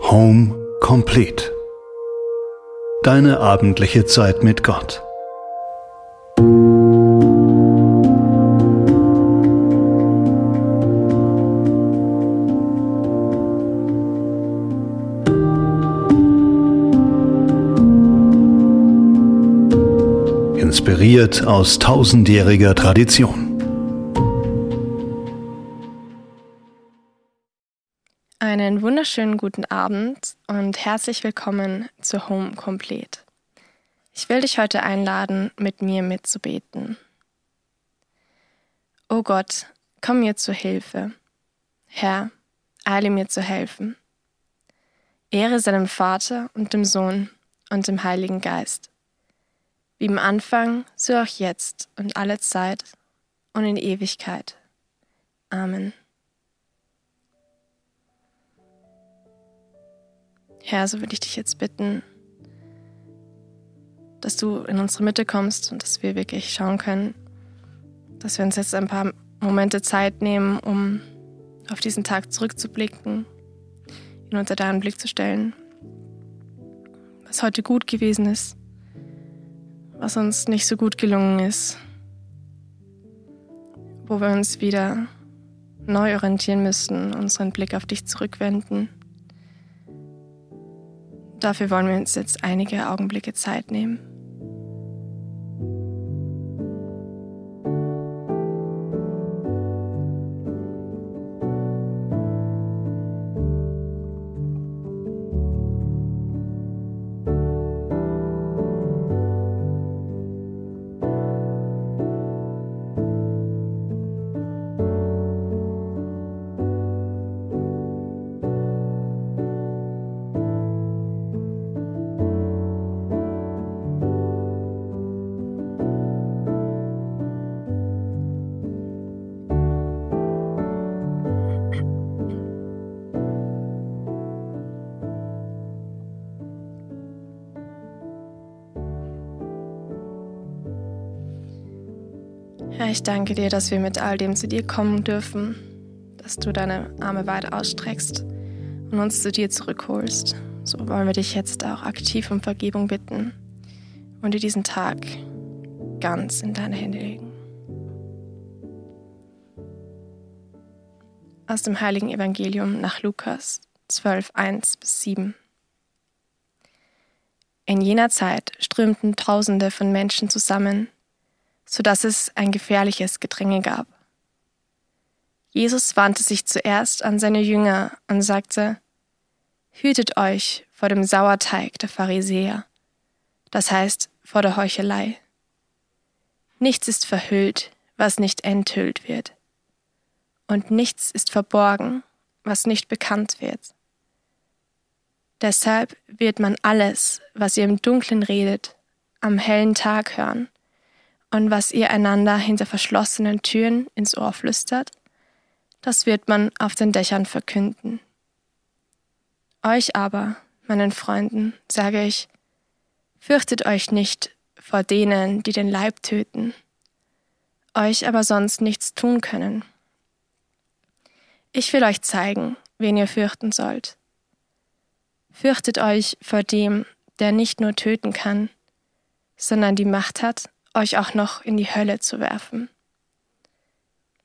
Home Complete. Deine abendliche Zeit mit Gott. Inspiriert aus tausendjähriger Tradition. Wunderschönen guten Abend und herzlich willkommen zu Home Complete. Ich will dich heute einladen, mit mir mitzubeten. O Gott, komm mir zu Hilfe. Herr, eile mir zu helfen. Ehre seinem Vater und dem Sohn und dem Heiligen Geist. Wie im Anfang, so auch jetzt und alle Zeit und in Ewigkeit. Amen. Herr, so würde ich dich jetzt bitten, dass du in unsere Mitte kommst und dass wir wirklich schauen können, dass wir uns jetzt ein paar Momente Zeit nehmen, um auf diesen Tag zurückzublicken, ihn unter deinen Blick zu stellen, was heute gut gewesen ist, was uns nicht so gut gelungen ist, wo wir uns wieder neu orientieren müssen, unseren Blick auf dich zurückwenden. Dafür wollen wir uns jetzt einige Augenblicke Zeit nehmen. Herr, ich danke dir, dass wir mit all dem zu dir kommen dürfen, dass du deine Arme weit ausstreckst und uns zu dir zurückholst. So wollen wir dich jetzt auch aktiv um Vergebung bitten und dir diesen Tag ganz in deine Hände legen. Aus dem heiligen Evangelium nach Lukas 12, 1 bis 7. In jener Zeit strömten Tausende von Menschen zusammen, sodass es ein gefährliches Gedränge gab. Jesus wandte sich zuerst an seine Jünger und sagte, Hütet euch vor dem Sauerteig der Pharisäer, das heißt vor der Heuchelei. Nichts ist verhüllt, was nicht enthüllt wird, und nichts ist verborgen, was nicht bekannt wird. Deshalb wird man alles, was ihr im Dunklen redet, am hellen Tag hören, und was ihr einander hinter verschlossenen Türen ins Ohr flüstert, das wird man auf den Dächern verkünden. Euch aber, meinen Freunden, sage ich, fürchtet euch nicht vor denen, die den Leib töten, euch aber sonst nichts tun können. Ich will euch zeigen, wen ihr fürchten sollt. Fürchtet euch vor dem, der nicht nur töten kann, sondern die Macht hat, euch auch noch in die Hölle zu werfen.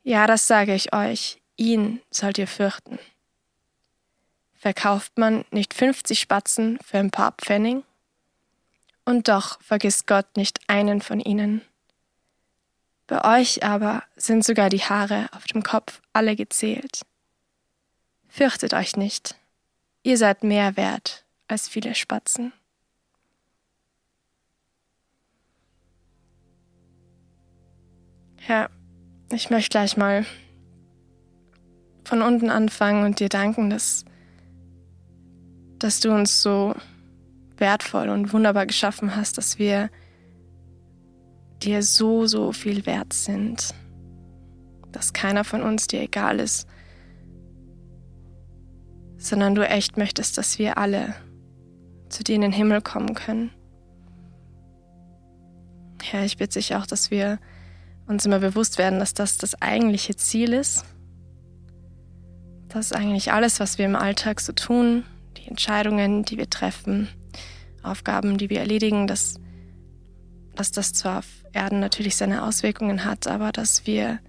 Ja, das sage ich euch, ihn sollt ihr fürchten. Verkauft man nicht 50 Spatzen für ein paar Pfennig? Und doch vergisst Gott nicht einen von ihnen. Bei euch aber sind sogar die Haare auf dem Kopf alle gezählt. Fürchtet euch nicht, ihr seid mehr wert als viele Spatzen. Ja, ich möchte gleich mal von unten anfangen und dir danken, dass, dass du uns so wertvoll und wunderbar geschaffen hast, dass wir dir so, so viel wert sind, dass keiner von uns dir egal ist, sondern du echt möchtest, dass wir alle zu dir in den Himmel kommen können. Herr, ich bitte dich auch, dass wir uns immer bewusst werden, dass das das eigentliche Ziel ist. Dass eigentlich alles, was wir im Alltag so tun, die Entscheidungen, die wir treffen, Aufgaben, die wir erledigen, dass, dass das zwar auf Erden natürlich seine Auswirkungen hat, aber dass wir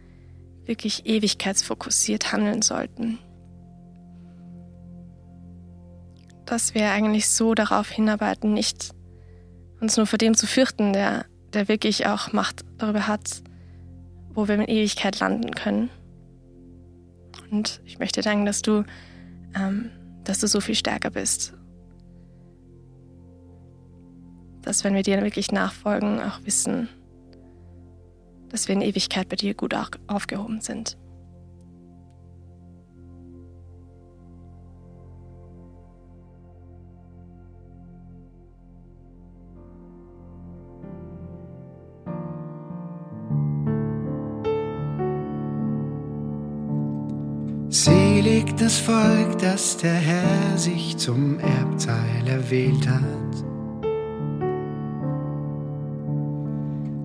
wirklich ewigkeitsfokussiert handeln sollten. Dass wir eigentlich so darauf hinarbeiten, nicht uns nur vor dem zu fürchten, der, der wirklich auch Macht darüber hat, wo wir in Ewigkeit landen können. Und ich möchte danken, dass du, ähm, dass du so viel stärker bist. Dass wenn wir dir wirklich nachfolgen, auch wissen, dass wir in Ewigkeit bei dir gut aufgehoben sind. Selig das Volk, das der Herr sich zum Erbteil erwählt hat.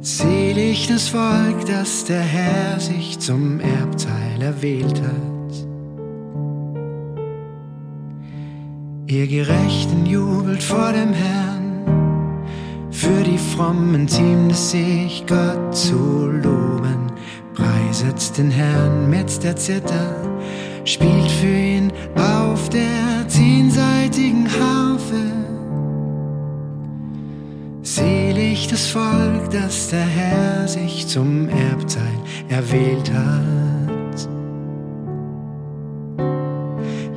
Selig das Volk, das der Herr sich zum Erbteil erwählt hat. Ihr Gerechten jubelt vor dem Herrn, für die Frommen ziemt es sich, Gott zu loben. Preiset den Herrn mit der Zither, spielt für ihn auf der zehnseitigen Harfe. Selig das Volk, das der Herr sich zum Erbteil erwählt hat.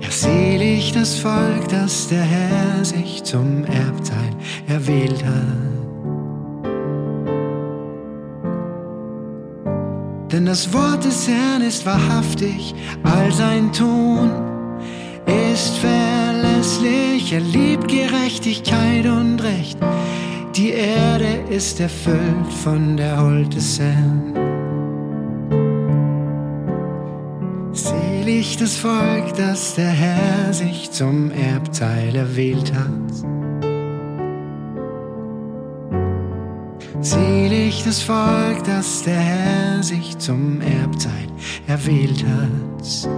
Ja, selig das Volk, das der Herr sich zum Erbteil erwählt hat. Denn das Wort des Herrn ist wahrhaftig, all sein Tun ist verlässlich. Er liebt Gerechtigkeit und Recht. Die Erde ist erfüllt von der Huld des Herrn. Selig das Volk, das der Herr sich zum Erbteil erwählt hat. Selig das Volk, das der Herr sich zum Erbteil erwählt hat.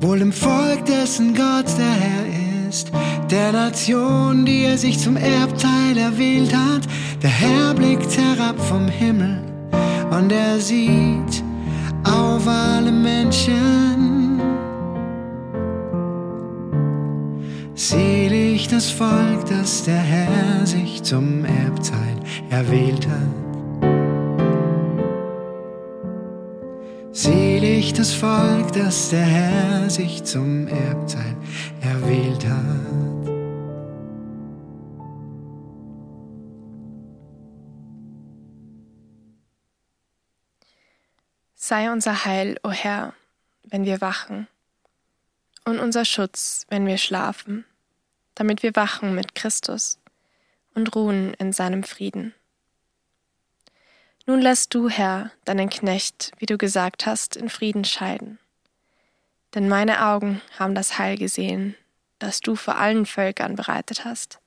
Wohl im Volk, dessen Gott der Herr ist, der Nation, die er sich zum Erbteil erwählt hat. Der Herr blickt herab vom Himmel und er sieht auf alle Menschen. Das Volk, das der Herr sich zum Erbteil erwählt hat. Selig das Volk, das der Herr sich zum Erbteil erwählt hat. Sei unser Heil, o oh Herr, wenn wir wachen, und unser Schutz, wenn wir schlafen, damit wir wachen mit Christus und ruhen in seinem Frieden. Nun lässt du, Herr, deinen Knecht, wie du gesagt hast, in Frieden scheiden. Denn meine Augen haben das Heil gesehen, das du vor allen Völkern bereitet hast.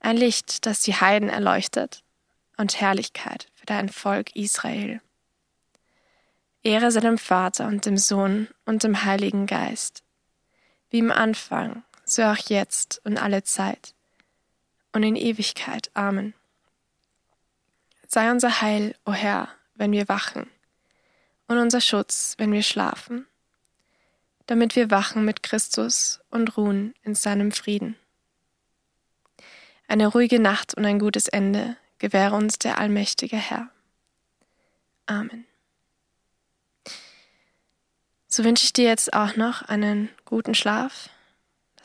Ein Licht, das die Heiden erleuchtet und Herrlichkeit für dein Volk Israel. Ehre sei dem Vater und dem Sohn und dem Heiligen Geist, wie im Anfang, so auch jetzt und alle Zeit und in Ewigkeit. Amen. Sei unser Heil, o oh Herr, wenn wir wachen, und unser Schutz, wenn wir schlafen, damit wir wachen mit Christus und ruhen in seinem Frieden. Eine ruhige Nacht und ein gutes Ende gewähre uns der allmächtige Herr. Amen. So wünsche ich dir jetzt auch noch einen guten Schlaf,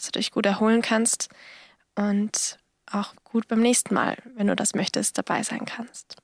dass du dich gut erholen kannst und auch gut beim nächsten Mal, wenn du das möchtest, dabei sein kannst.